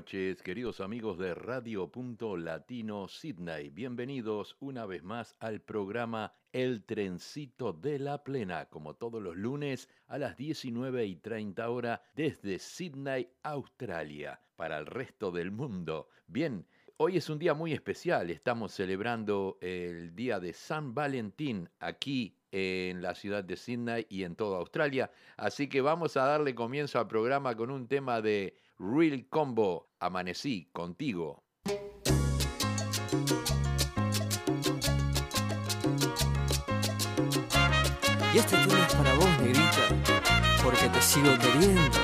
Noches, queridos amigos de Radio Punto Latino Sydney. Bienvenidos una vez más al programa El Trencito de la Plena, como todos los lunes a las 19 y 30 horas desde Sydney, Australia, para el resto del mundo. Bien, hoy es un día muy especial. Estamos celebrando el día de San Valentín aquí en la ciudad de Sydney y en toda Australia. Así que vamos a darle comienzo al programa con un tema de Real Combo, Amanecí contigo. Y este tema es para vos, negrita, porque te sigo queriendo,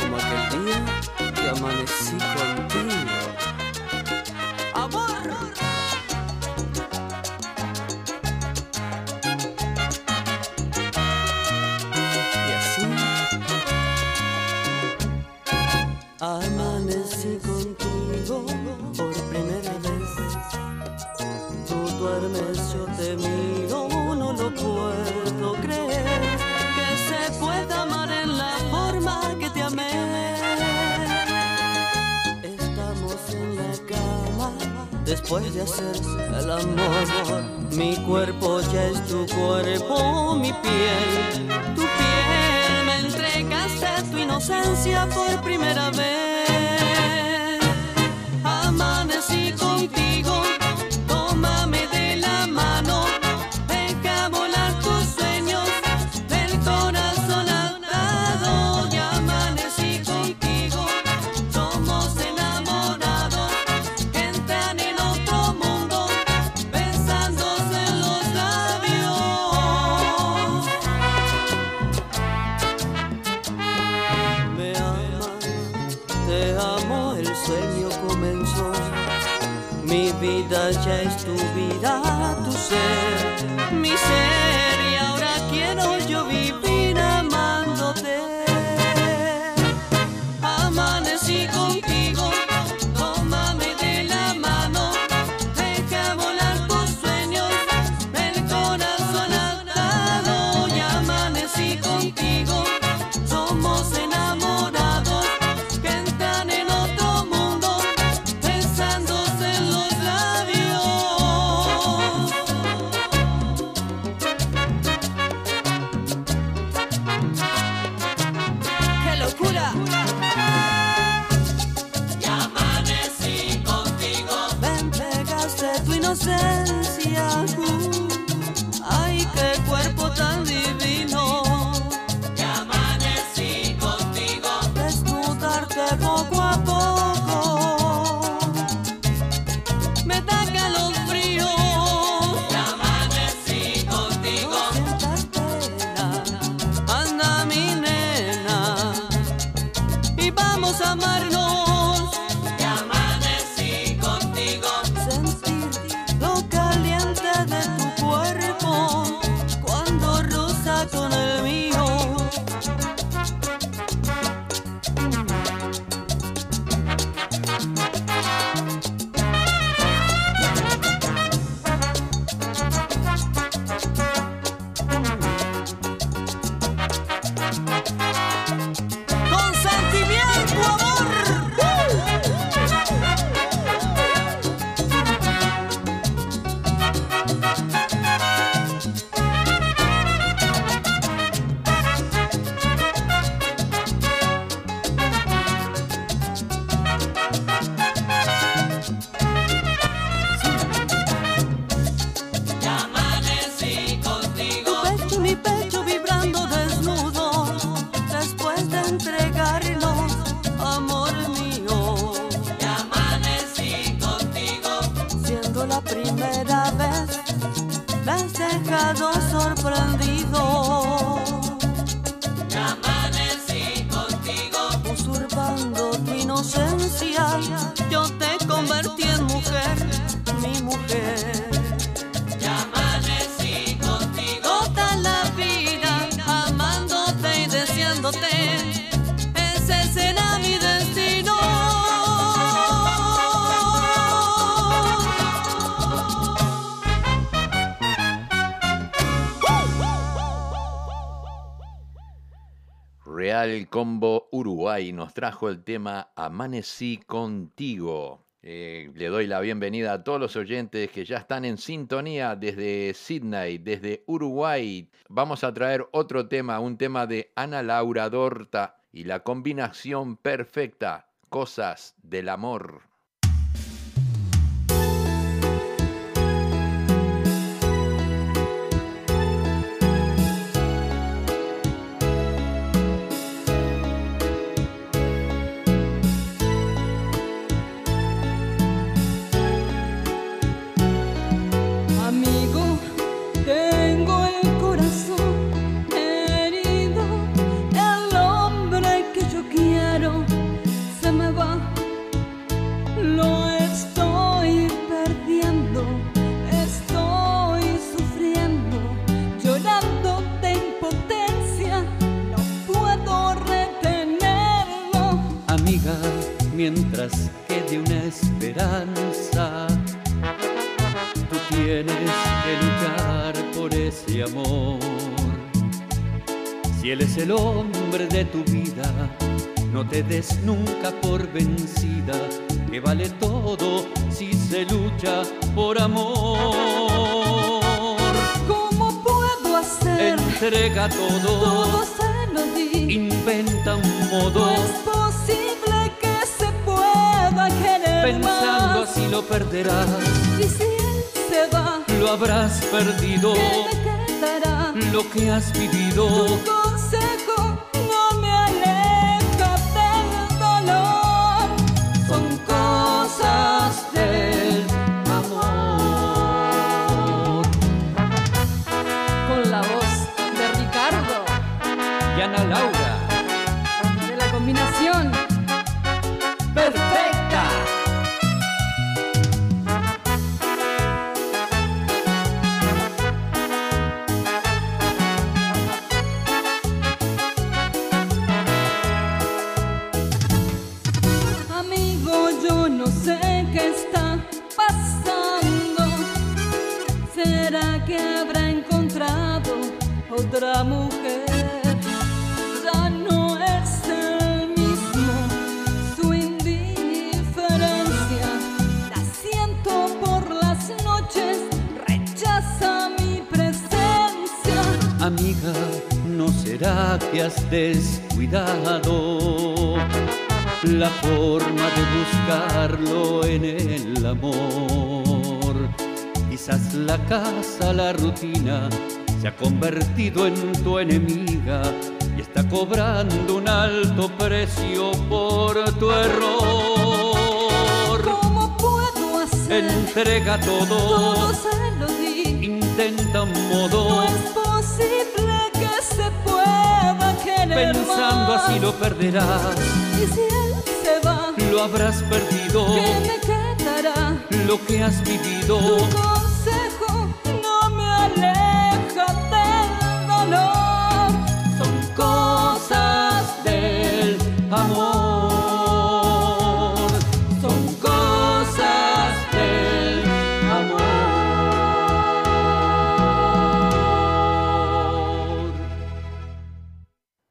como aquel día que amanecí contigo. Después de hacer el amor. Mi cuerpo ya es tu cuerpo, mi piel, tu piel. Me entregaste tu inocencia por primera vez. Amanecí contigo, Combo Uruguay nos trajo el tema Amanecí contigo. Eh, le doy la bienvenida a todos los oyentes que ya están en sintonía desde Sydney, desde Uruguay. Vamos a traer otro tema, un tema de Ana Laura Dorta y la combinación perfecta, Cosas del Amor. El hombre de tu vida. No te des nunca por vencida, que vale todo si se lucha por amor. ¿Cómo puedo hacer? Entrega todo, todo se lo di. Inventa un modo. No Pensando así lo perderás. Y si él se va, lo habrás perdido. ¿Qué me quedará? Lo que has vivido. Descuidado la forma de buscarlo en el amor. Quizás la casa, la rutina, se ha convertido en tu enemiga y está cobrando un alto precio por tu error. ¿Cómo puedo hacer? Entrega todo, todo se lo di. Intenta un modo. No es posible que se pueda Pensando así lo perderás. Y si él se va, lo habrás perdido. ¿Qué me quedará? Lo que has vivido.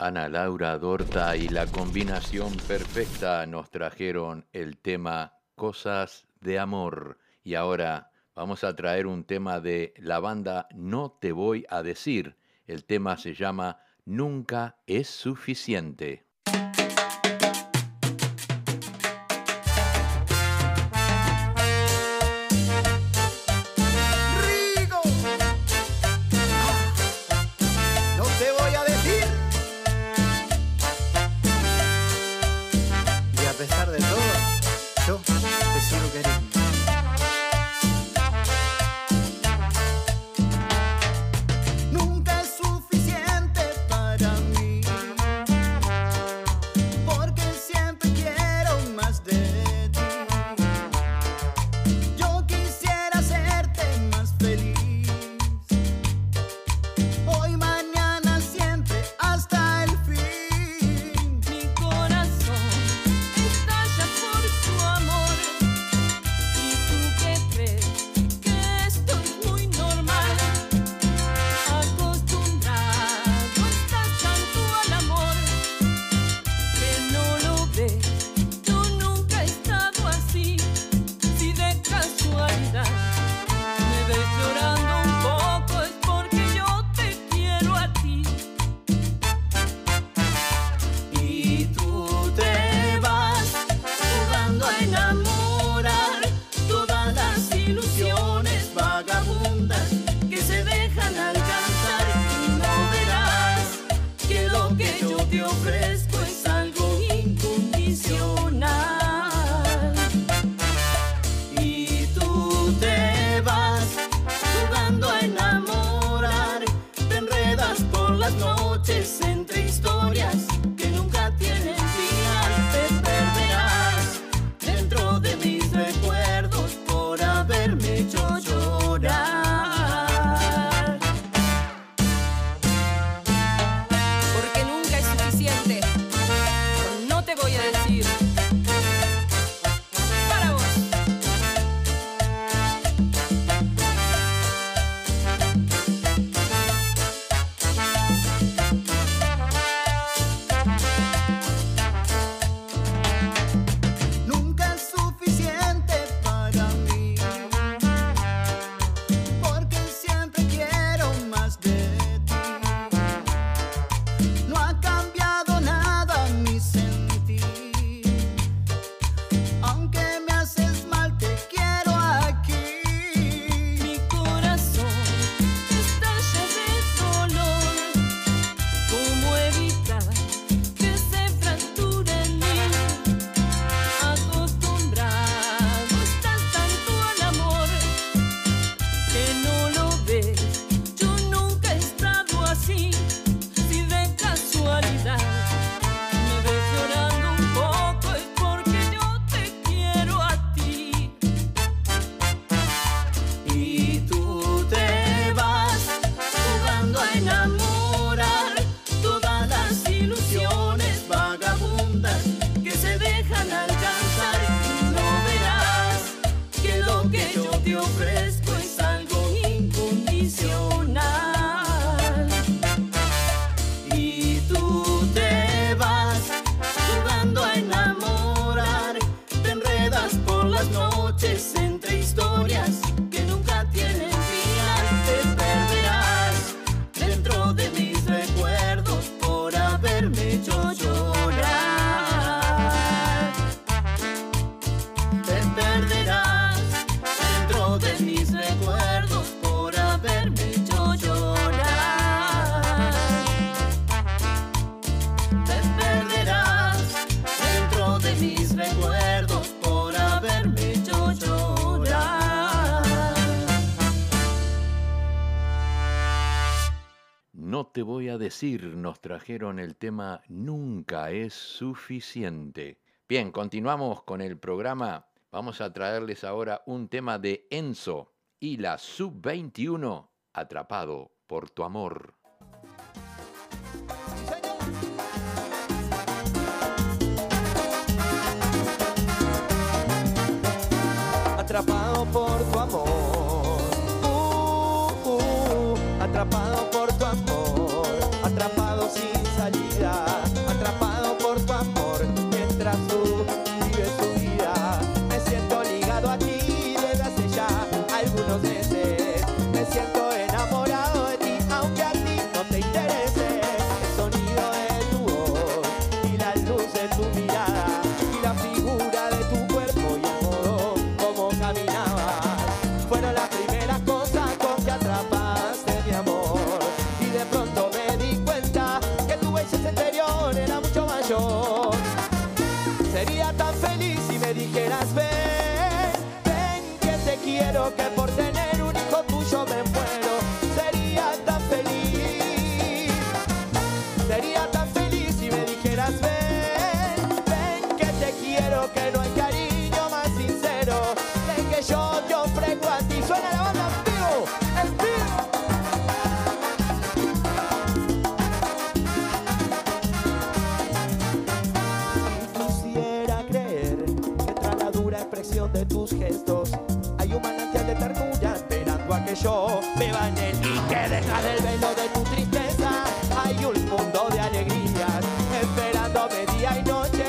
Ana Laura Dorta y la combinación perfecta nos trajeron el tema Cosas de Amor. Y ahora vamos a traer un tema de la banda No Te Voy a Decir. El tema se llama Nunca es suficiente. Te voy a decir, nos trajeron el tema Nunca es suficiente. Bien, continuamos con el programa. Vamos a traerles ahora un tema de Enzo y la Sub-21, Atrapado por tu amor. Atrapado por tu amor. Uh, uh, atrapado dura expresión de tus gestos. Hay un manantial de ternura esperando a que yo me bañe. Y que detrás del velo de tu tristeza. Hay un mundo de alegrías esperándome día y noche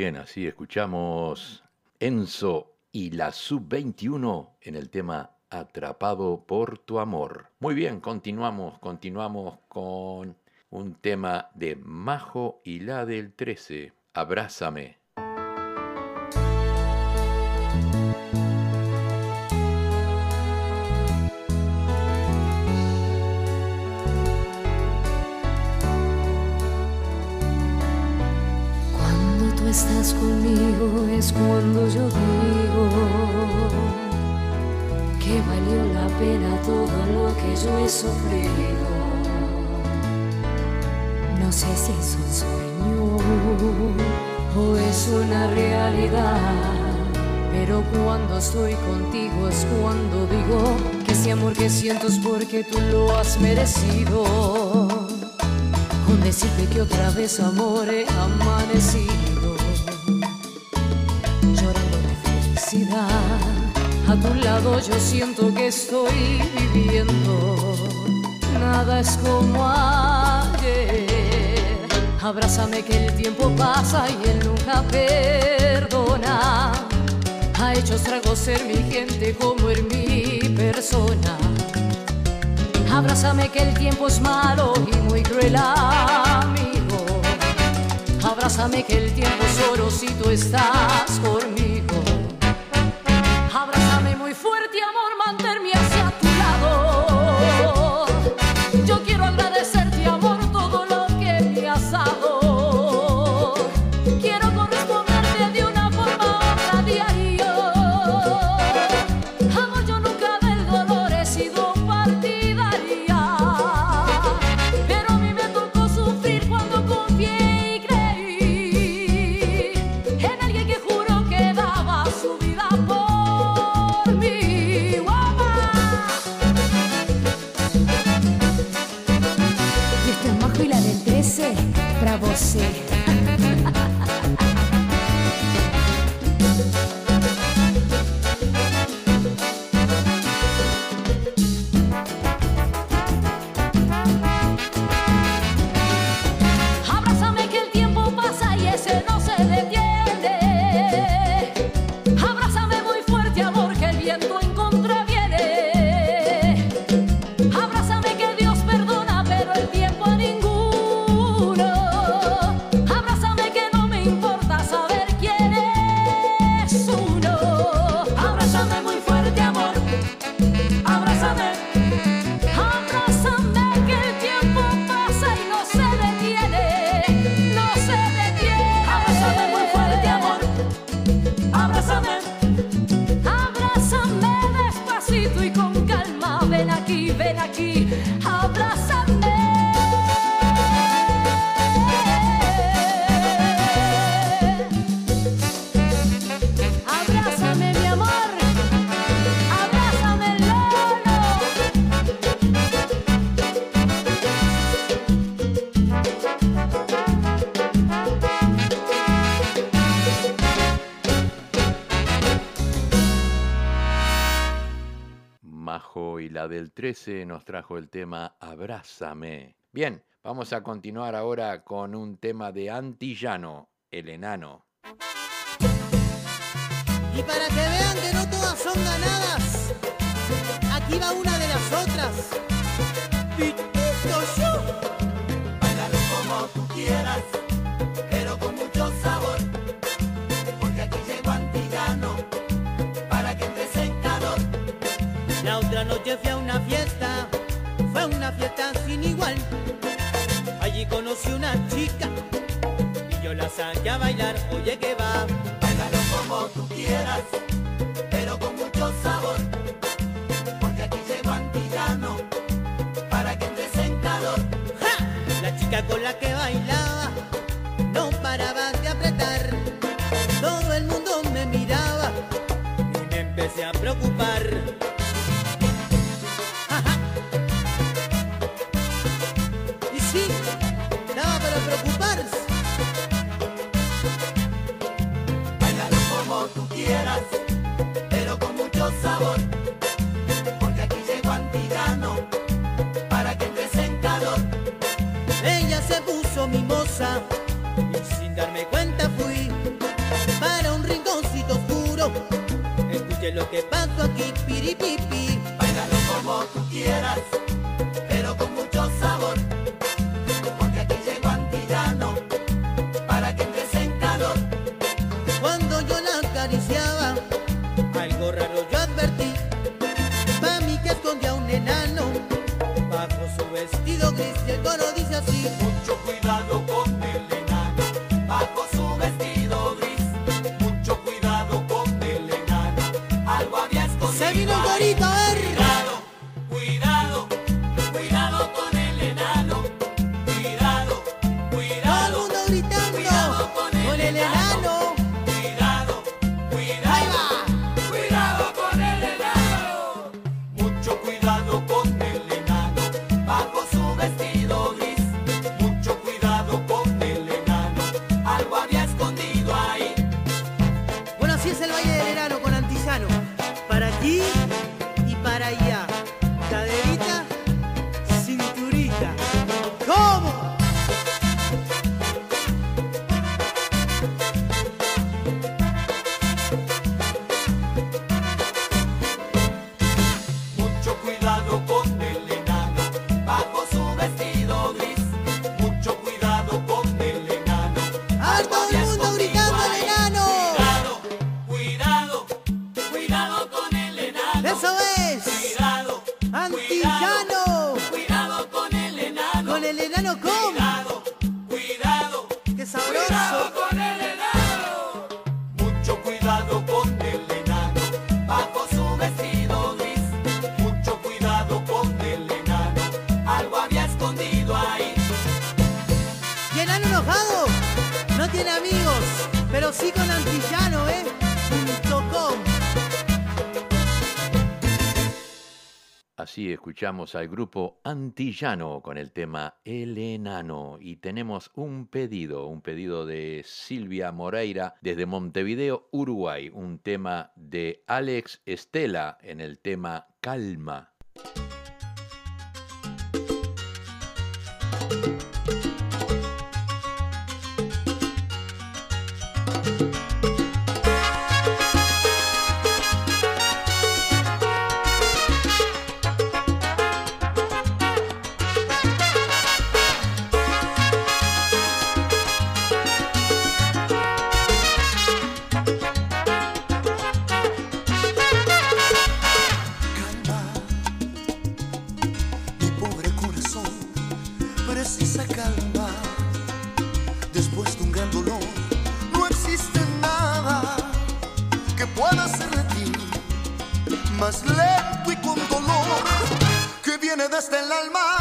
bien, así escuchamos Enzo y la Sub-21 en el tema Atrapado por tu amor. Muy bien, continuamos, continuamos con un tema de Majo y la del 13. Abrázame. Estás conmigo es cuando yo digo que valió la pena todo lo que yo he sufrido. No sé si es un sueño o es una realidad, pero cuando estoy contigo es cuando digo que ese amor que siento es porque tú lo has merecido con decirte que otra vez amor he amanecido llorando de felicidad. A tu lado yo siento que estoy viviendo. Nada es como ayer. Abrázame que el tiempo pasa y él nunca perdona. Ha hecho estragos ser mi gente como en mi persona. Abrázame que el tiempo es malo y muy cruel. Abrázame que el tiempo es oro si tú estás conmigo. Abrázame muy fuerte amor, 2013 nos trajo el tema Abrázame. Bien, vamos a continuar ahora con un tema de Antillano, el enano. Y para que vean que no todas son ganadas, aquí va una de las otras. Dito yo, bailalo como tú quieras. Noche fui a una fiesta, fue una fiesta sin igual. Allí conocí una chica y yo la saqué a bailar, oye que va. Báilalo como tú quieras, pero con mucho sabor. Porque aquí llegó Antillano para que entres en calor. ¡Ja! La chica con la que bailaba no paraba de apretar. Todo el mundo me miraba y me empecé a preocupar. Lo que pasó aquí, piripipi. Escuchamos al grupo Antillano con el tema El Enano y tenemos un pedido, un pedido de Silvia Moreira desde Montevideo, Uruguay, un tema de Alex Estela en el tema Calma. Después de un gran dolor, no existe nada que pueda hacer de ti más lento y con dolor que viene desde el alma.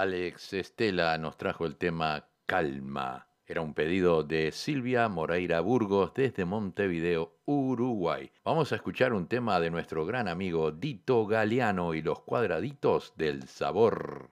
Alex Estela nos trajo el tema Calma. Era un pedido de Silvia Moreira Burgos desde Montevideo, Uruguay. Vamos a escuchar un tema de nuestro gran amigo Dito Galeano y los cuadraditos del sabor.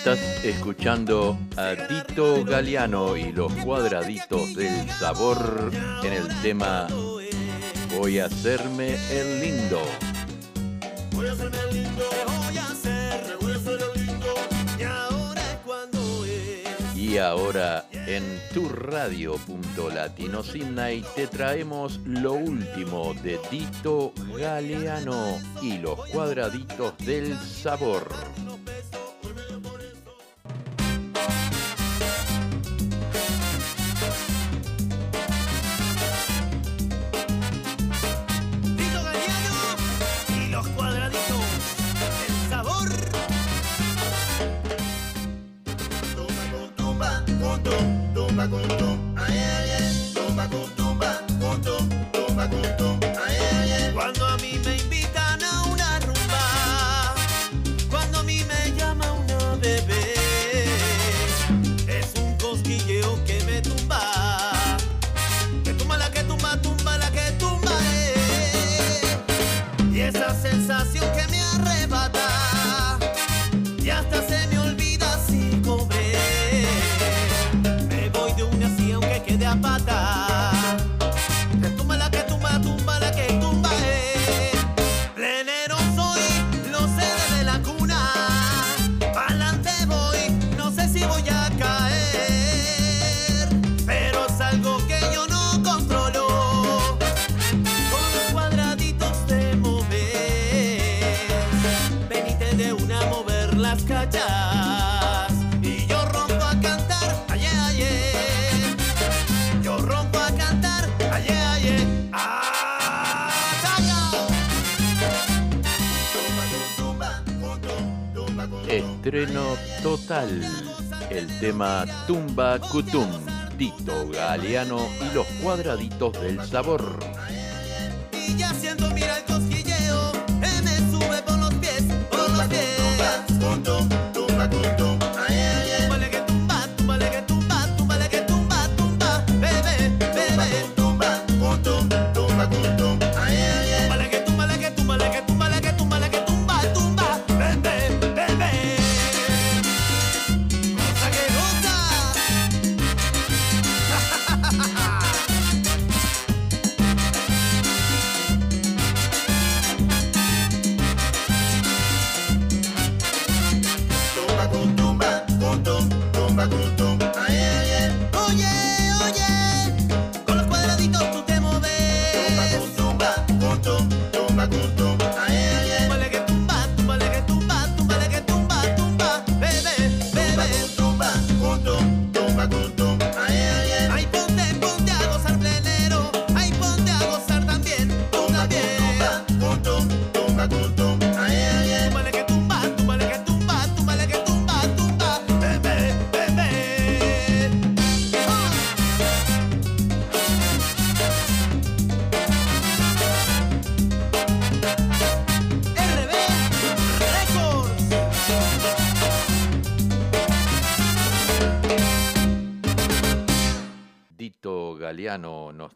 Estás escuchando a Tito Galeano y los cuadraditos del sabor en el tema Voy a hacerme el lindo. Voy a hacerme el lindo, voy a el lindo. Y ahora en tu te traemos lo último de Tito Galeano y los cuadraditos del sabor. Salvador. Estreno total. El tema Tumba Kutum, Tito Galeano y los cuadraditos del sabor.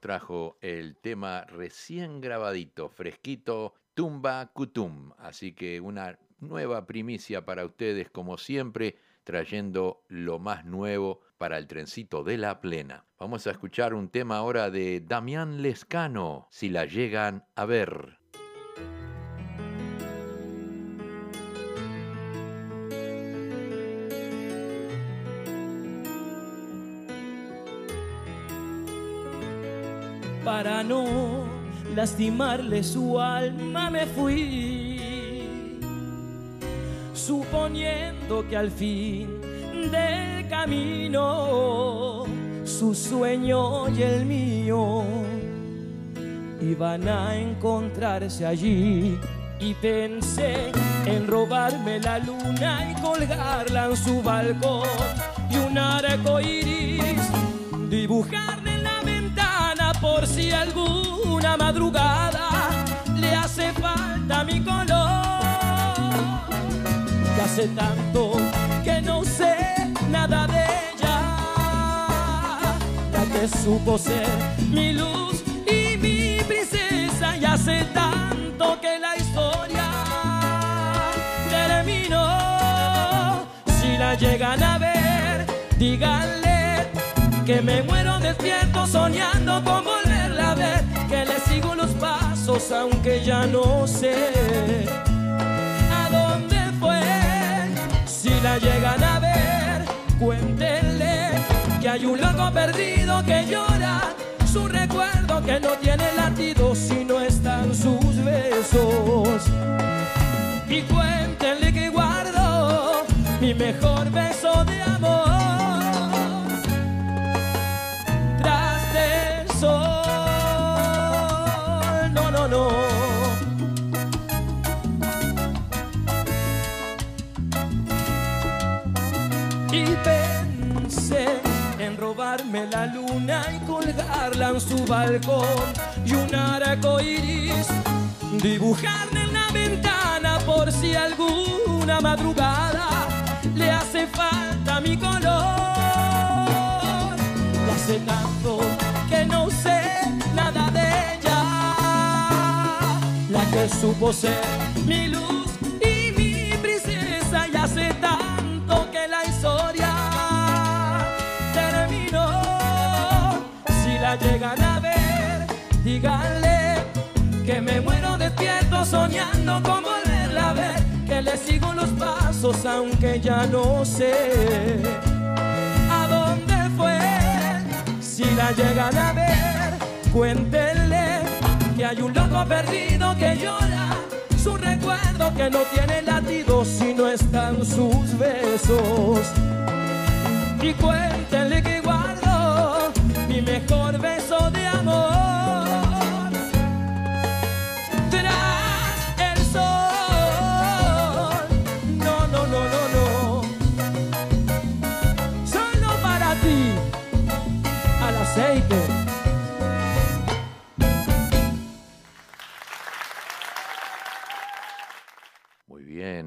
Trajo el tema recién grabadito, fresquito, Tumba Kutum. Así que una nueva primicia para ustedes, como siempre, trayendo lo más nuevo para el trencito de la plena. Vamos a escuchar un tema ahora de Damián Lescano, si la llegan a ver. Para no lastimarle su alma me fui, suponiendo que al fin del camino su sueño y el mío iban a encontrarse allí. Y pensé en robarme la luna y colgarla en su balcón y un arco iris ventana por si alguna madrugada le hace falta mi color. Y hace tanto que no sé nada de ella, la que supo ser mi luz y mi princesa. Y hace tanto que la historia terminó. Si la llegan a ver, díganle que me muero despierto soñando con volverla a ver, que le sigo los pasos aunque ya no sé a dónde fue. Si la llegan a ver, cuéntenle que hay un loco perdido que llora su recuerdo que no tiene latido si no están sus besos. Y cuéntenle que guardo mi mejor beso de amor robarme la luna y colgarla en su balcón y un arco iris dibujarle en la ventana por si alguna madrugada le hace falta mi color. Y hace tanto que no sé nada de ella, la que supo ser mi luz y mi princesa. Y hace tanto soñando con volverla a ver, que le sigo los pasos aunque ya no sé a dónde fue. Si la llegan a ver, cuéntenle que hay un loco perdido que llora su recuerdo que no tiene latido si no están sus besos. Y cuéntenle que guardo mi mejor beso de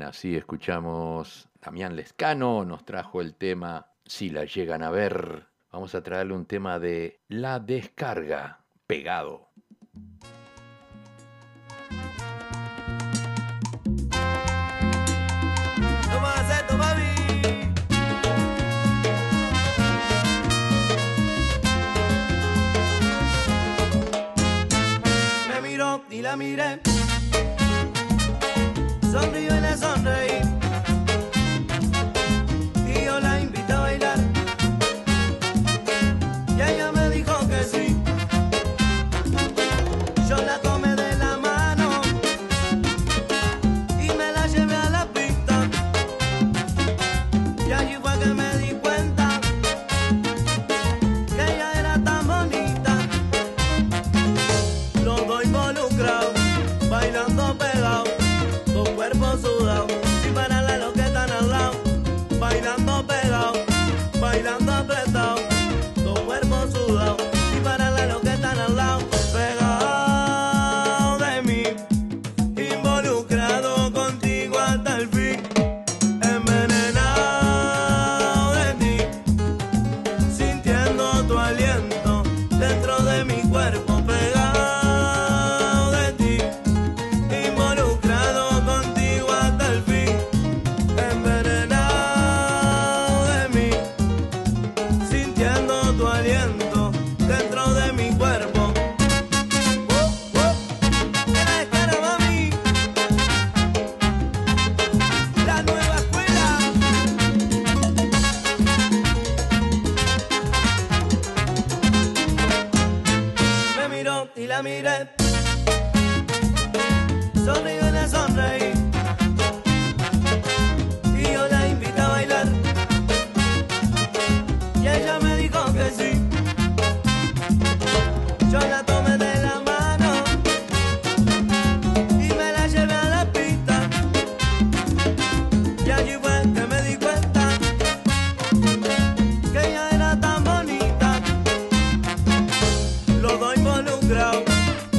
Así escuchamos Damián Lescano, nos trajo el tema Si la llegan a ver. Vamos a traerle un tema de La descarga, pegado. Me y la miré Sonrió en la sonreír.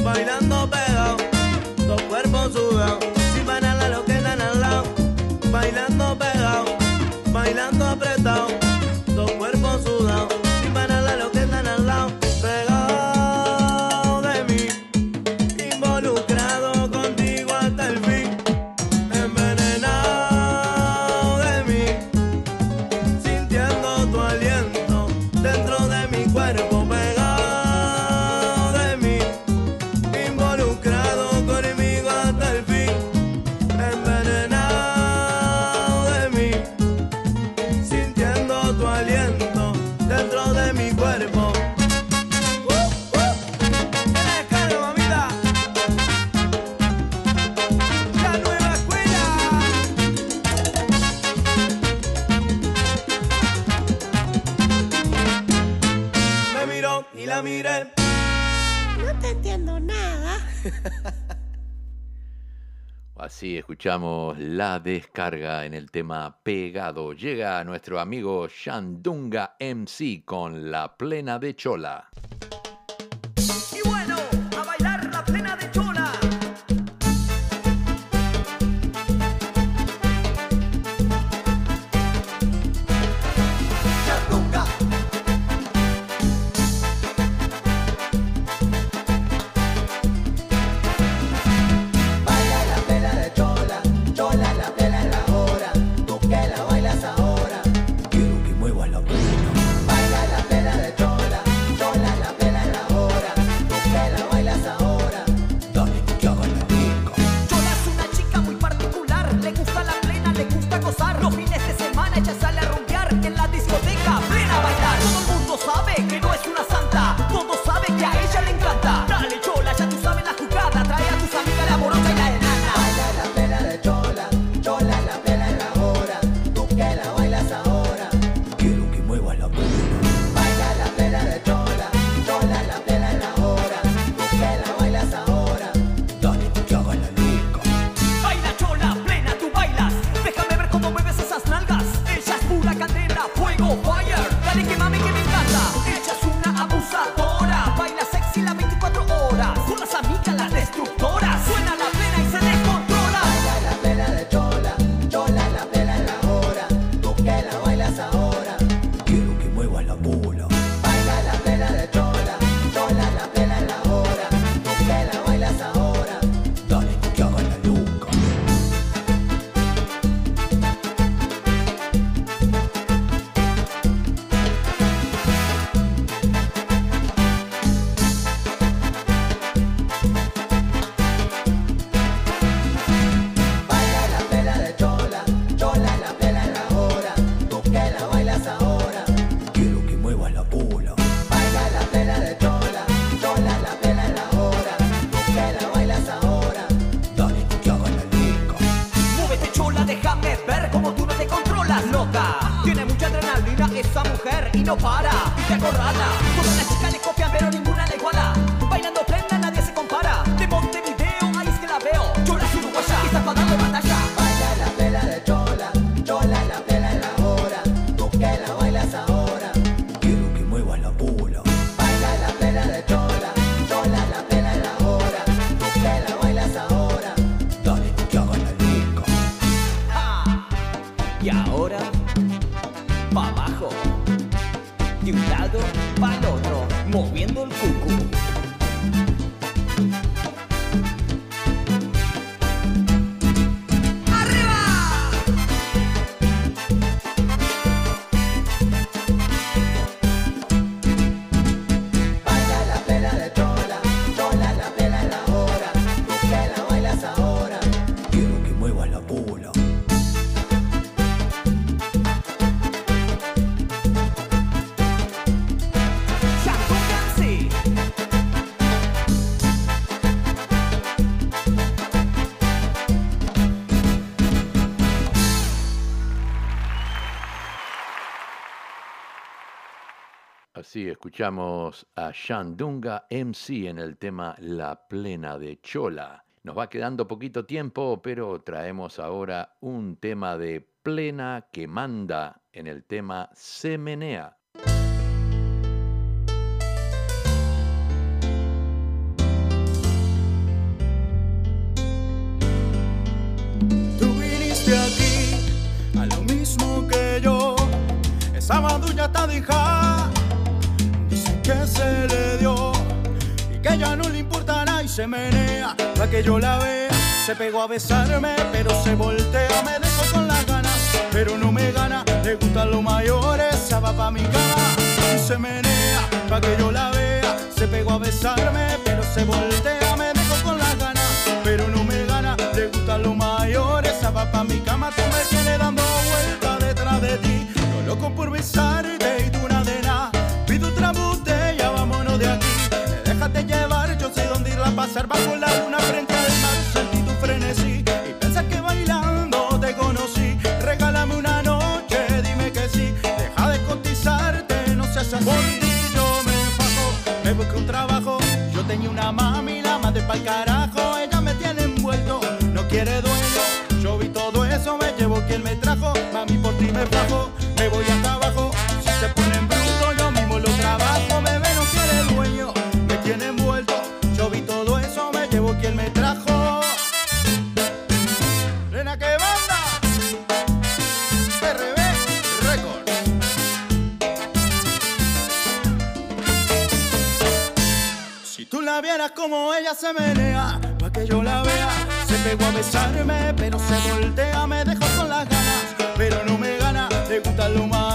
bailando escuchamos la descarga en el tema pegado. Llega nuestro amigo Shandunga MC con la plena de chola. Escuchamos a Shandunga MC en el tema La Plena de Chola. Nos va quedando poquito tiempo, pero traemos ahora un tema de plena que manda en el tema Se Menea. Tú viniste aquí a lo mismo que yo. Madulla está dejada. Dice que y que ya no le importa nada y se menea para que yo la vea. Se pegó a besarme, pero se voltea, me dejó con las ganas, pero no me gana. Le gustan los mayores, se va pa' mi cama y se menea para que yo la vea. Se pegó a besarme, pero se voltea, me dejó con las ganas, pero no me gana. Le gustan los mayores, se va pa' mi cama, tú me tienes dando vueltas detrás de ti. Yo loco por besarte y tú bajo la luna frente al mar. Sentí tu frenesí y pensas que bailando te conocí. Regálame una noche, dime que sí. Deja de cotizarte, no seas así. Por ti yo me fajo, me busqué un trabajo. Yo tenía una mami, la mandé pa'l carajo. Ella me tiene envuelto, no quiere dueño. Yo vi todo eso, me llevo quien me trajo. Mami, por ti me fajo, se menea, pa' que yo la vea, se pegó a besarme, pero se voltea, me dejó con las ganas, pero no me gana, le gustan los mayores,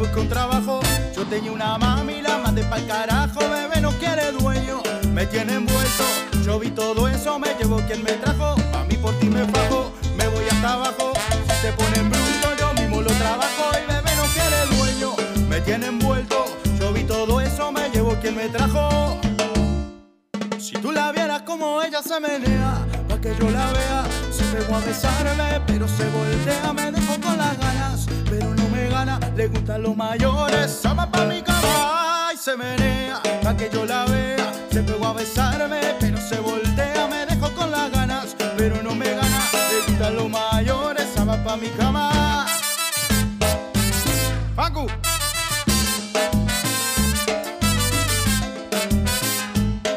un trabajo, yo tenía una mami, la mandé pa'l carajo, bebé no quiere dueño, me tiene envuelto, yo vi todo eso, me llevo quien me trajo, a mí por ti me fajo, me voy hasta abajo, si se ponen bruto, yo mismo lo trabajo, y bebé no quiere dueño, me tiene envuelto, yo vi todo eso, me llevo quien me trajo. Si tú la vieras como ella se menea, pa' que yo la vea, se pegó a besarme, pero se voltea, me dejó con las ganas, pero le gustan los mayores, se va pa' mi cama y se menea, pa' que yo la vea, se pegó a besarme, pero se voltea, me dejó con las ganas, pero no me gana, le gustan los mayores, se va pa' mi cama. Facu.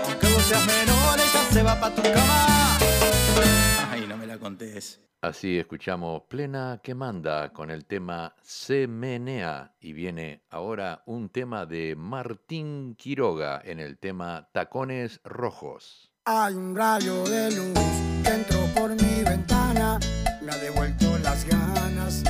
Aunque vos seas menor, ella se va pa' tu cama. Ay, no me la contés. Así escuchamos Plena que manda con el tema Se menea y viene ahora un tema de Martín Quiroga en el tema Tacones Rojos. Hay un rayo de luz que entró por mi ventana, me ha devuelto las ganas,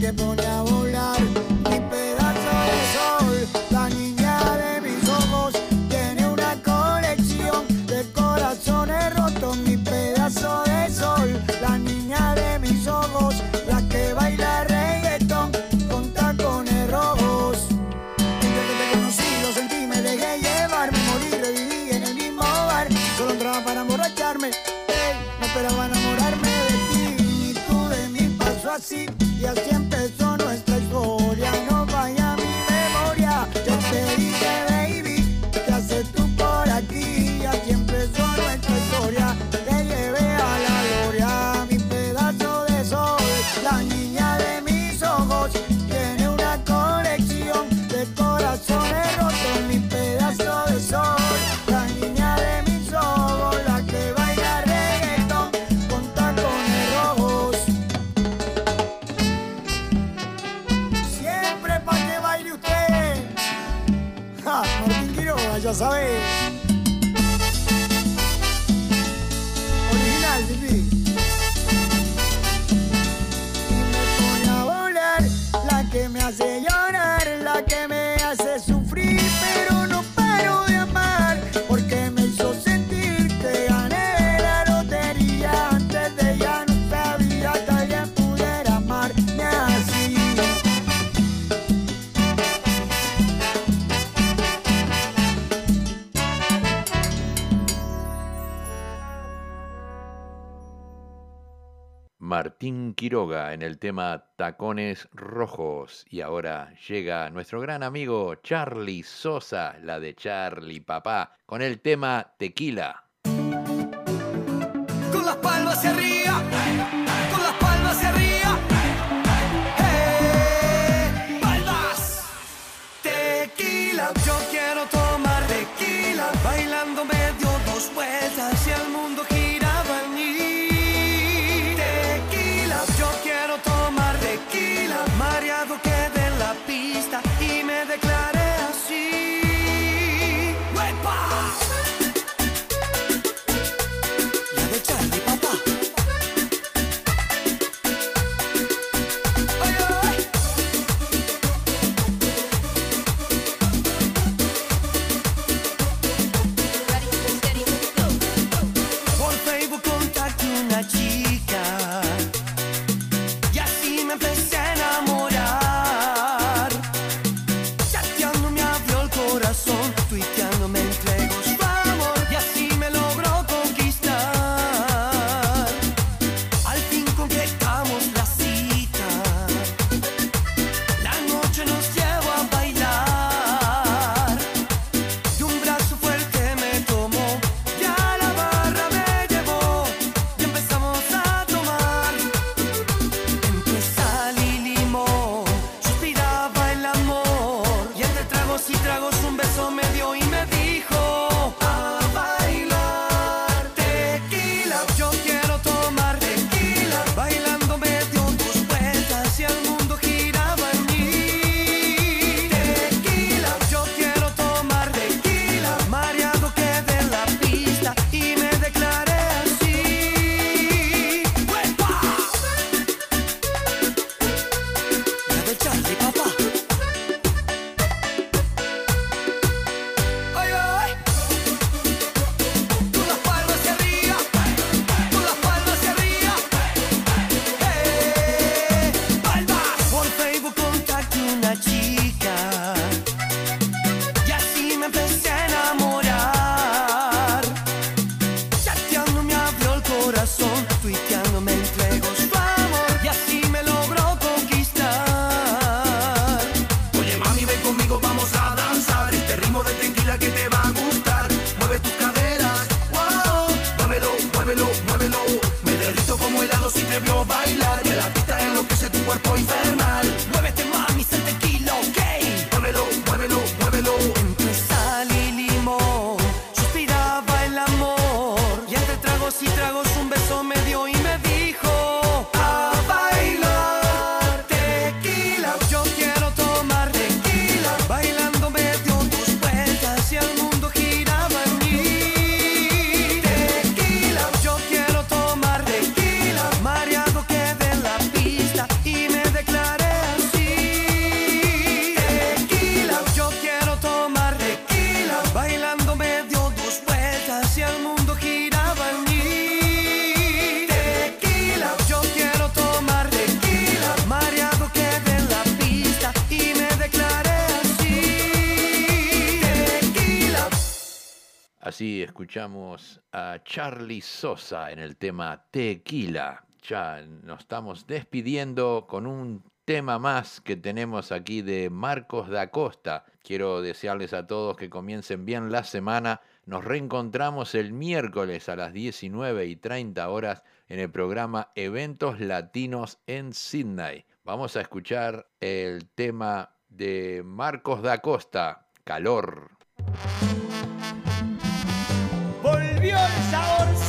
te pone a volar. Martín Quiroga en el tema Tacones Rojos. Y ahora llega nuestro gran amigo Charlie Sosa, la de Charlie Papá, con el tema Tequila. Con las palmas. así escuchamos a Charlie Sosa en el tema Tequila. Ya nos estamos despidiendo con un tema más que tenemos aquí de Marcos da Costa. Quiero desearles a todos que comiencen bien la semana. Nos reencontramos el miércoles a las 19 y 30 horas en el programa Eventos Latinos en Sydney. Vamos a escuchar el tema de Marcos da Costa, Calor. superiores a.